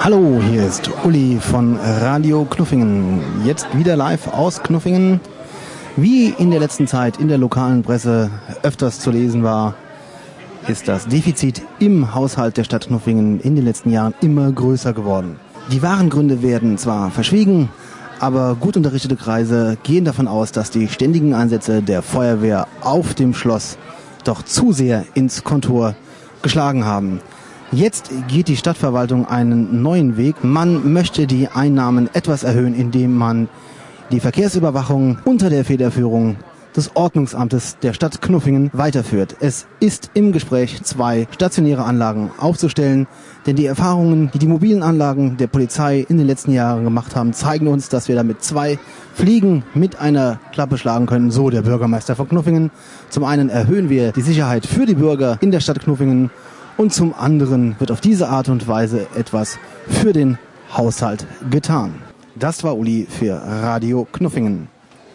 Hallo, hier ist Uli von Radio Knuffingen. Jetzt wieder live aus Knuffingen. Wie in der letzten Zeit in der lokalen Presse öfters zu lesen war, ist das Defizit im Haushalt der Stadt Knuffingen in den letzten Jahren immer größer geworden. Die wahren Gründe werden zwar verschwiegen, aber gut unterrichtete Kreise gehen davon aus, dass die ständigen Einsätze der Feuerwehr auf dem Schloss doch zu sehr ins Kontor geschlagen haben. Jetzt geht die Stadtverwaltung einen neuen Weg. Man möchte die Einnahmen etwas erhöhen, indem man die Verkehrsüberwachung unter der Federführung des Ordnungsamtes der Stadt Knuffingen weiterführt. Es ist im Gespräch, zwei stationäre Anlagen aufzustellen, denn die Erfahrungen, die die mobilen Anlagen der Polizei in den letzten Jahren gemacht haben, zeigen uns, dass wir damit zwei Fliegen mit einer Klappe schlagen können, so der Bürgermeister von Knuffingen. Zum einen erhöhen wir die Sicherheit für die Bürger in der Stadt Knuffingen und zum anderen wird auf diese Art und Weise etwas für den Haushalt getan. Das war Uli für Radio Knuffingen.